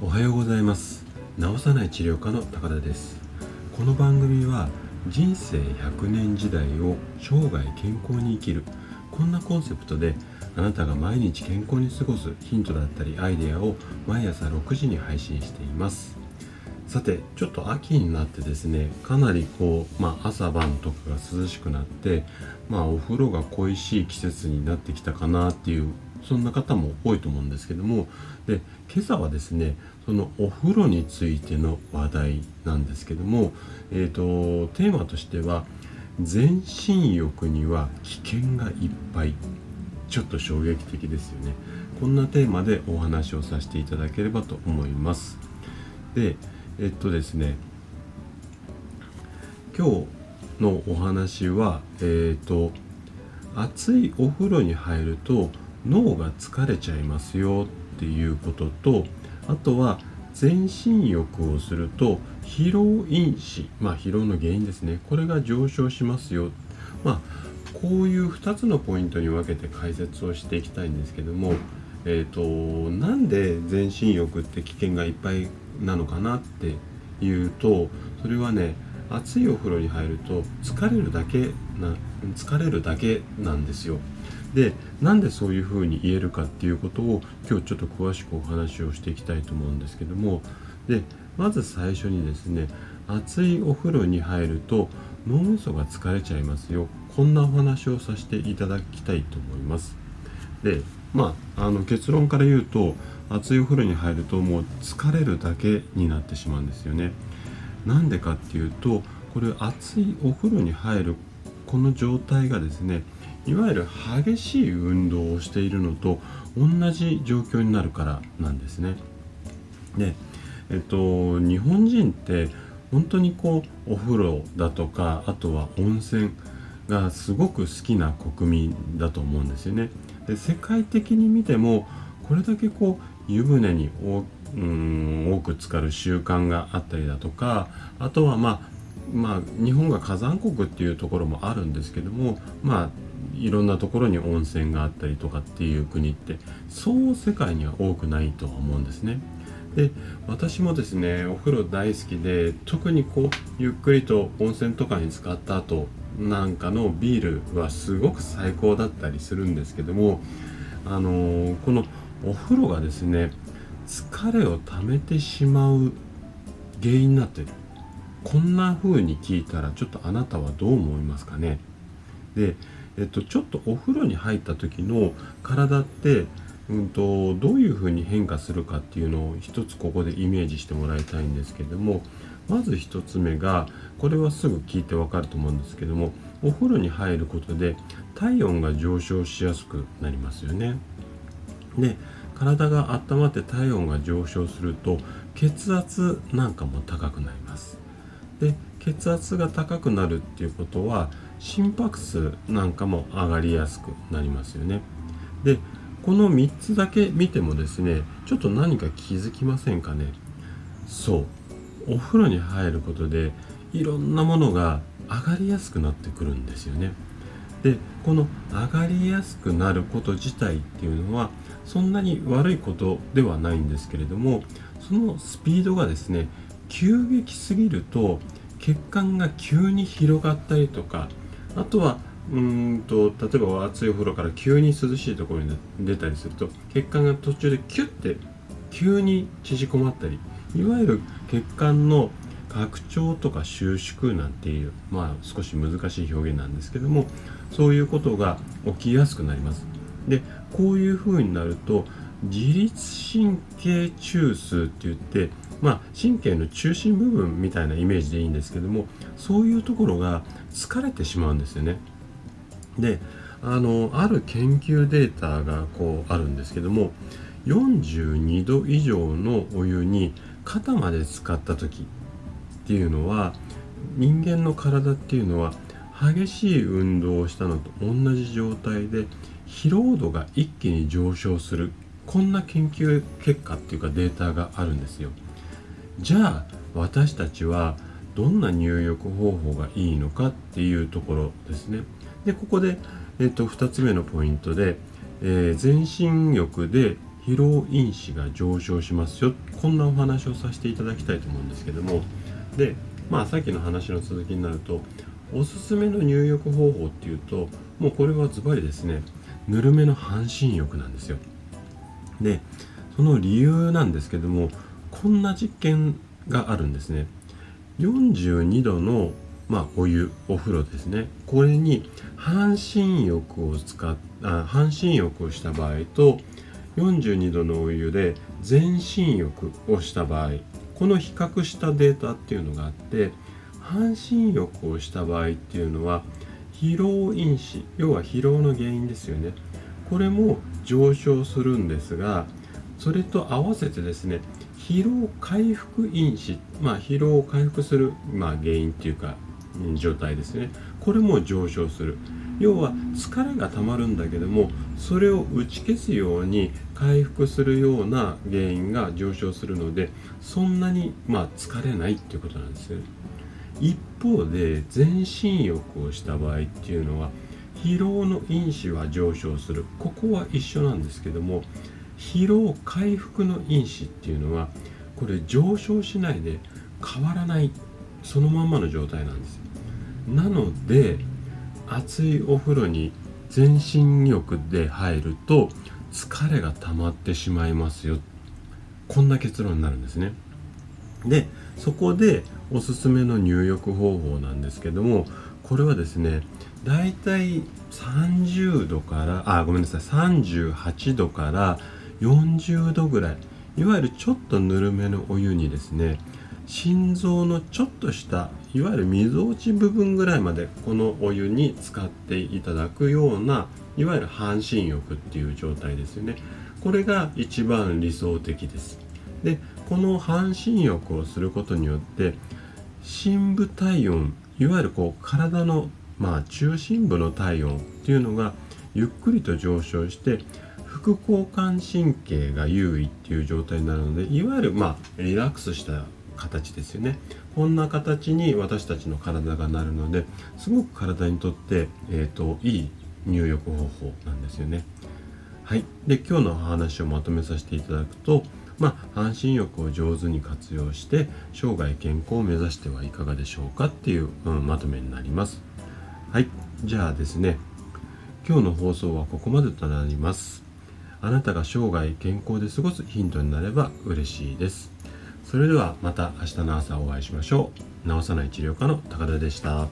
おはようございます。治さない治療科の高田です。この番組は人生100年時代を生涯健康に生きる。こんなコンセプトであなたが毎日健康に過ごすヒントだったりアイデアを毎朝6時に配信しています。さてちょっと秋になってですねかなりこう、まあ、朝晩とかが涼しくなってまあお風呂が恋しい季節になってきたかなっていうそんな方も多いと思うんですけどもで今朝はですねそのお風呂についての話題なんですけども、えーと、テーマとしては全身浴には危険がいっぱい。ちょっと衝撃的ですよね。こんなテーマでお話をさせていただければと思います。でえっとですね今日のお話はえっ、と熱いお風呂に入ると脳が疲れちゃいますよっていうこととあとは全身浴をすると疲労因子まあ疲労の原因ですね。これが上昇しますよ。まあこういう2つのポイントに分けて解説をしていきたいんですけどもえっ、ー、となんで全身浴って危険がいっぱいなのかなっていうとそれはね熱いお風呂に入ると疲れるだけな疲れるだけなんですよ。でなんでそういうふうに言えるかっていうことを今日ちょっと詳しくお話をしていきたいと思うんですけどもでまず最初にですね熱いお風呂に入ると脳みそが疲れちゃいますよ。こんなお話をさせていただきたいと思います。でまああの結論から言うと熱いお風呂に入るともう疲れるだけになってしまうんですよねなんでかっていうとこれ熱いお風呂に入るこの状態がですねいわゆる激しい運動をしているのと同じ状況になるからなんですね。で、えっと、日本人って本当にこうお風呂だとかあとは温泉がすごく好きな国民だと思うんですよね。で世界的に見てもこれだけこう湯船にうん多く浸かる習慣があったりだとかあとはまあまあ日本が火山国っていうところもあるんですけどもまあいろんなところに温泉があったりとかっていう国ってそう世界には多くないとは思うんですね。で私もですねお風呂大好きで特にこうゆっくりと温泉とかに浸かった後なんかのビールはすごく最高だったりするんですけどもあのー、このお風呂がですね疲れを溜めてしまう原因になってるこんな風に聞いたらちょっとあなたはどう思いますかねでえっと、ちょっとお風呂に入った時の体って、うんと、どういうふうに変化するかっていうのを一つここでイメージしてもらいたいんですけどもまず1つ目がこれはすぐ聞いてわかると思うんですけどもお風呂に入ることで体温が上昇しやすくなりますよね。で体が温まって体温が上昇すると血圧なんかも高くなります。で血圧が高くなるっていうことは心拍数なんかも上がりやすくなりますよね。でこの3つだけ見てもですねちょっと何か気づきませんかねそうお風呂に入ることでいろんなものが上がりやすくなってくるんですよね。でこの上がりやすくなること自体っていうのはそんなに悪いことではないんですけれどもそのスピードがですね急激すぎると血管が急に広がったりとかあとはうんと例えば熱いお風呂から急に涼しいところに出たりすると血管が途中でキュッて急に縮こまったりいわゆる血管の拡張とか収縮なんていうまあ少し難しい表現なんですけどもそういうことが起きやすくなりますでこういう風になると自律神経中枢って言ってまあ、神経の中心部分みたいなイメージでいいんですけどもそういうところが疲れてしまうんですよね。であのある研究データがこうあるんですけども42度以上のお湯に肩まで浸かった時っていうのは人間の体っていうのは激しい運動をしたのと同じ状態で疲労度が一気に上昇するこんな研究結果っていうかデータがあるんですよ。じゃあ私たちはどんな入浴方法がいいのかっていうところですね。でここで、ええーと、2つ目のポイントで、えー、全身浴で疲労因子が上昇しますよこんなお話をさせていただきたいと思うんですけどもでまあさっきの話の続きになるとおすすめの入浴方法っていうともうこれはズバリですねぬるめの半身浴なんですよ。でその理由なんですけどもこんな実験があるんですね。42度のまあ、お湯お風呂ですね。これに半身浴を使っあ半身浴をした場合と42度のお湯で全身浴をした場合この比較したデータっていうのがあって半身浴をした場合っていうのは疲労因子要は疲労の原因ですよね。これも上昇するんですがそれと合わせてですね疲労回復因子まあ疲労を回復する、まあ、原因っていうか状態ですね。これも上昇する。要は疲れがたまるんだけどもそれを打ち消すように回復するような原因が上昇するのでそんなにまあ疲れないっていうことなんですね。一方で全身浴をした場合っていうのは疲労の因子は上昇する。ここは一緒なんですけども疲労回復の因子っていうのはこれ上昇しないで変わらないそのままの状態なんですなので熱いお風呂に全身浴で入ると疲れが溜まってしまいますよ。こんな結論になるんですね。でそこでおすすめの入浴方法なんですけどもこれはですねだいたい30度からあごめんなさい38度から40度ぐらいいわゆるちょっとぬるめのお湯にですね心臓のちょっとしたいわゆるみぞおち部分ぐらいまでこのお湯に使っていただくようないわゆる半身浴っていう状態ですよね。これが一番理想的です。でこの半身浴をすることによって深部体温いわゆるこう体のまあ中心部の体温っていうのがゆっくりと上昇して副交感神経が優位っていう状態になるのでいわゆるまあリラックスした形ですよね。こんな形に私たちの体がなるのですごく体にとって、えーと、いい入浴方法なんですよね。はい。で今日のお話をまとめさせていただくとまあ、半身浴を上手に活用して生涯健康を目指してはいかがでしょうかっていう、うん、まとめになります。はいじゃあですね今日の放送はここまでとなります。あなたが生涯健康で過ごすヒントになれば嬉しいです。それではまた明日の朝お会いしましょう。治さない治療科の高田でした。